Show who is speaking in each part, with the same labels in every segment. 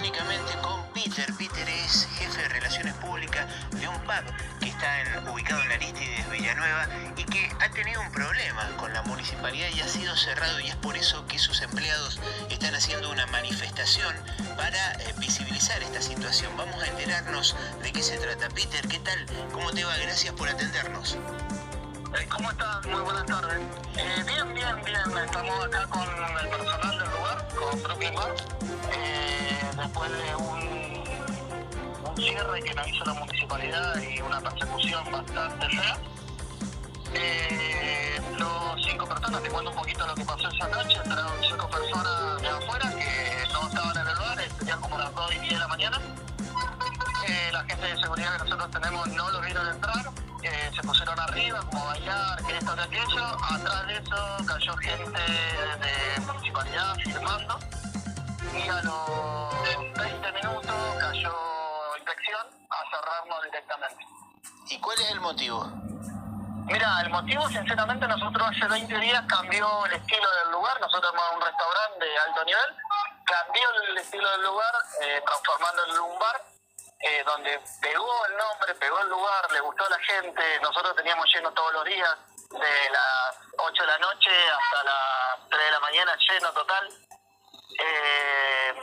Speaker 1: telefónicamente con Peter. Peter es jefe de relaciones públicas de un pub que está en- ubicado en Aristides, Villanueva, y que ha tenido un problema con la municipalidad y ha sido cerrado y es por eso que sus empleados están haciendo una manifestación para eh, visibilizar esta situación. Vamos a enterarnos de qué se trata. Peter, ¿qué tal? ¿Cómo te va? Gracias por atendernos.
Speaker 2: Eh, ¿Cómo estás? Muy buenas tardes. Eh, bien, bien, bien. Estamos acá con el personal Brooklyn Bar. Eh, después de un, un cierre que nos hizo la municipalidad y una persecución bastante fea. Eh, los cinco personas, te cuento un poquito lo que pasó esa noche, entraron cinco personas de afuera que no estaban en el bar, serían como las 2 y 10 de la mañana. Eh, la gente de seguridad que nosotros tenemos no los vieron entrar, eh, se pusieron arriba, como a bailar, que esto, que aquello. Atrás de eso cayó gente de municipalidad firmando. Y a los 20 minutos cayó inspección a cerrarnos directamente.
Speaker 1: ¿Y cuál es el motivo?
Speaker 2: Mira, el motivo, sinceramente, nosotros hace 20 días cambió el estilo del lugar. Nosotros somos un restaurante de alto nivel. Cambió el estilo del lugar, eh, transformándolo en un bar, donde pegó el nombre, pegó el lugar, le gustó a la gente. Nosotros teníamos lleno todos los días, de las 8 de la noche hasta las 3 de la mañana, lleno total. Eh,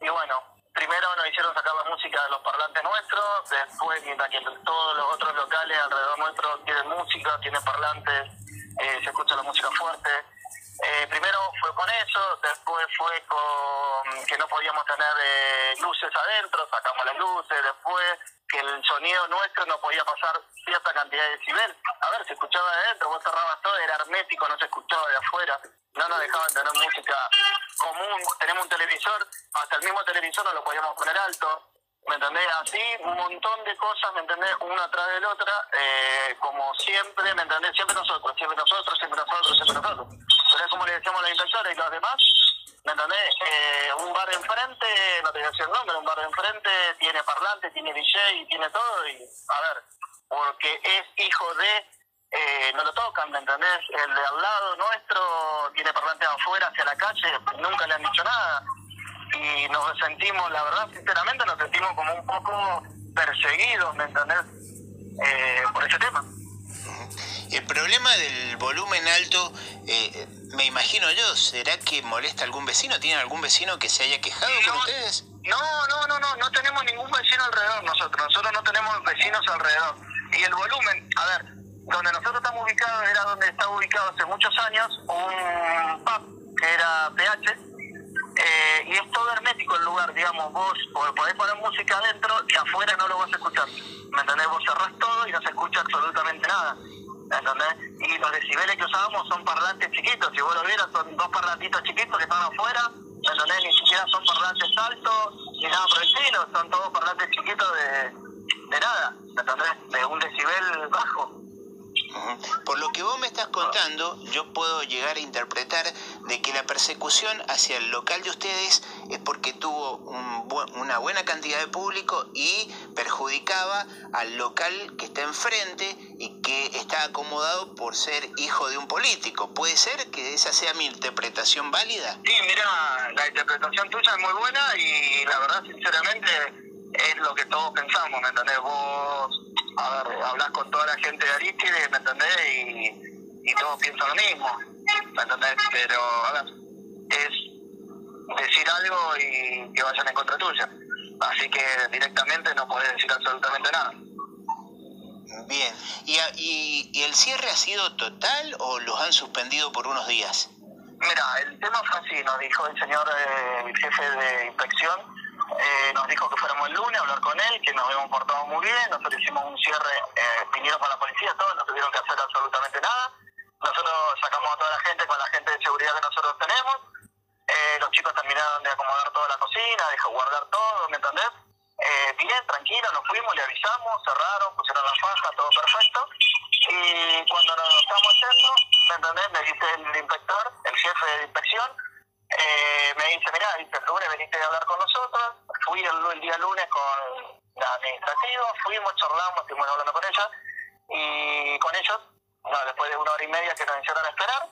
Speaker 2: y bueno, primero nos hicieron sacar la música de los parlantes nuestros, después mientras que todos los otros locales alrededor nuestro tienen música, tienen parlantes, eh, se escucha la música fuerte. Eh, primero fue con eso, después fue con que no podíamos tener eh, luces adentro, sacamos las luces, después que el sonido nuestro no podía pasar cierta cantidad de decibel. A ver, se escuchaba de adentro, vos cerrabas todo, era hermético, no se escuchaba de afuera, no nos dejaban tener música común, tenemos un televisor, hasta el mismo televisor no lo podíamos poner alto, ¿me entendés? Así un montón de cosas, ¿me entendés? Una atrás de la otra, eh, como siempre, ¿me entendés? Siempre nosotros, siempre nosotros, siempre nosotros, siempre nosotros. Es como le decíamos a los inspectores y los demás, ¿me entendés? Eh, un bar enfrente, no te voy a decir el nombre, un bar enfrente tiene parlante, tiene DJ tiene todo, y a ver, porque es hijo de, eh, no lo tocan, ¿me entendés? El de al lado nuestro tiene parlantes afuera hacia la calle, nunca le han dicho nada y nos sentimos, la verdad, sinceramente, nos sentimos como un poco perseguidos, ¿me entendés? Eh, por ese tema.
Speaker 1: El problema del volumen alto, eh, me imagino yo, ¿será que molesta a algún vecino? ¿Tienen algún vecino que se haya quejado con ustedes?
Speaker 2: No, no, no, no, no tenemos ningún vecino alrededor nosotros, nosotros no tenemos vecinos alrededor. Y el volumen, a ver, donde nosotros estamos ubicados era donde estaba ubicado hace muchos años un pub que era PH, eh, y es todo hermético el lugar, digamos, vos po- podés poner música adentro y afuera no lo vas a escuchar, ¿me entendés? Vos cerrás todo y no se escucha absolutamente nada, ¿me entendés? Y los decibeles que usábamos son parlantes chiquitos, si vos lo vieras son dos parlantitos chiquitos que están afuera, ¿me entendés? Ni siquiera son parlantes altos, ni nada por el estilo, son todos parlantes chiquitos de, de nada, ¿me entendés? De un decibel bajo.
Speaker 1: Por lo que vos me estás contando, yo puedo llegar a interpretar de que la persecución hacia el local de ustedes es porque tuvo una buena cantidad de público y perjudicaba al local que está enfrente y que está acomodado por ser hijo de un político. ¿Puede ser que esa sea mi interpretación válida?
Speaker 2: Sí, mira, la interpretación tuya es muy buena y la verdad, sinceramente, es lo que todos pensamos, ¿me entendés? Vos, a ver, hablas con toda la gente de Aristides, ¿me entendés? Y, y todos piensan lo mismo, ¿me entendés? Pero, a ver, es decir algo y que vayan en contra tuya. Así que directamente no podés decir absolutamente nada.
Speaker 1: Bien. ¿Y, y- y el cierre ha sido total o los han suspendido por unos días?
Speaker 2: Mira, el tema fue así, nos dijo el señor eh, el jefe de inspección, eh, nos dijo que fuéramos el lunes a hablar con él, que nos habíamos portado muy bien, nosotros hicimos un cierre, eh, vinieron con la policía, todos, no tuvieron que hacer absolutamente nada, nosotros sacamos a toda la gente con la gente de seguridad que nosotros tenemos, eh, los chicos terminaron de acomodar toda la cocina, de guardar todo, ¿me entendés? Eh, bien, tranquilo, nos fuimos, le avisamos, cerraron, pusieron la faja, todo perfecto. Y cuando nos estamos yendo, ¿me entendés? Me dice el inspector, el jefe de inspección, eh, me dice, mirá, dice, el lunes veniste a hablar con nosotros. Fui el, con la administrativa, fuimos, charlamos, estuvimos hablando con ella. Y con ellos, no, después de una hora y media que nos hicieron esperar,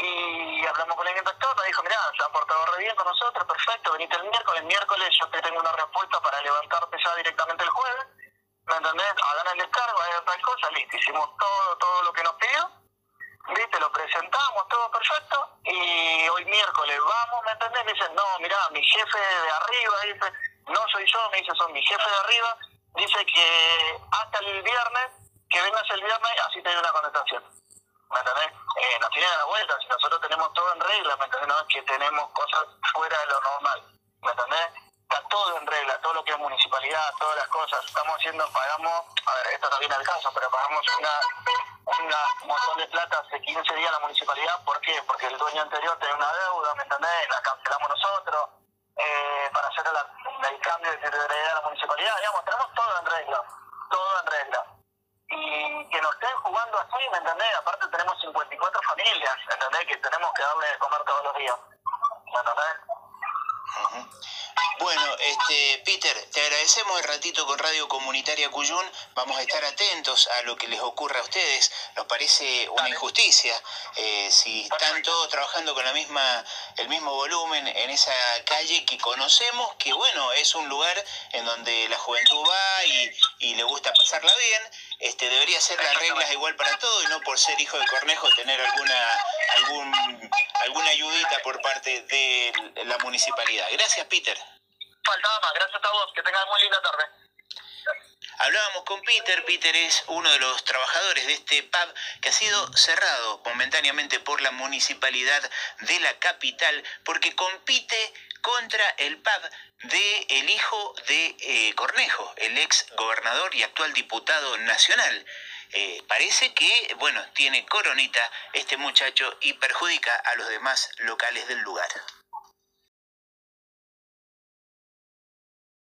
Speaker 2: y hablamos con el inspector, nos dijo, mirá, se han portado re bien con nosotros, perfecto, venite el miércoles, miércoles yo te tengo una respuesta para levantarte ya directamente el jueves, ¿me entendés? Hagan el descargo, hagan tal cosa, listo, hicimos todo, todo lo que nos pidió, viste, lo presentamos, todo perfecto, y hoy miércoles vamos, ¿me entendés? Me dicen, no, mirá, mi jefe de arriba, dice, no soy yo, me dice, son mi jefe de arriba, dice que hasta el viernes, que vengas el viernes, así te doy una contestación. ¿Me entendés? Eh, nos tienen la vuelta, si nosotros tenemos todo en regla, ¿me entendés? No es que tenemos cosas fuera de lo normal, ¿me entendés? Está todo en regla, todo lo que es municipalidad, todas las cosas. Estamos haciendo, pagamos, a ver, esto no viene al caso, pero pagamos una, una un montón de plata hace 15 días a la municipalidad. ¿Por qué? Porque el dueño anterior tenía una deuda, ¿me entendés? La cancelamos nosotros eh, para hacer la, cambio de titularidad a la municipalidad. Digamos, tenemos todo en regla, todo en regla y que nos estén jugando así, ¿me entendés? Aparte tenemos 54 familias, ¿me entendés? Que tenemos que darle de comer todos los días, ¿me entendés?
Speaker 1: Bueno, este, Peter, te agradecemos el ratito con Radio Comunitaria Cuyún. Vamos a estar atentos a lo que les ocurra a ustedes. Nos parece una injusticia eh, si están todos trabajando con la misma, el mismo volumen en esa calle que conocemos, que bueno, es un lugar en donde la juventud va y, y le gusta pasarla bien este, debería ser las reglas igual para todo y no por ser hijo de Cornejo tener alguna algún, alguna ayudita por parte de la municipalidad. Gracias, Peter.
Speaker 2: Faltaba más, gracias a vos, que tengas muy linda tarde.
Speaker 1: Hablábamos con Peter, Peter es uno de los trabajadores de este pub que ha sido cerrado momentáneamente por la municipalidad de la capital porque compite contra el pub de el hijo de eh, Cornejo, el ex gobernador y actual diputado nacional. Eh, parece que, bueno, tiene coronita este muchacho y perjudica a los demás locales del lugar.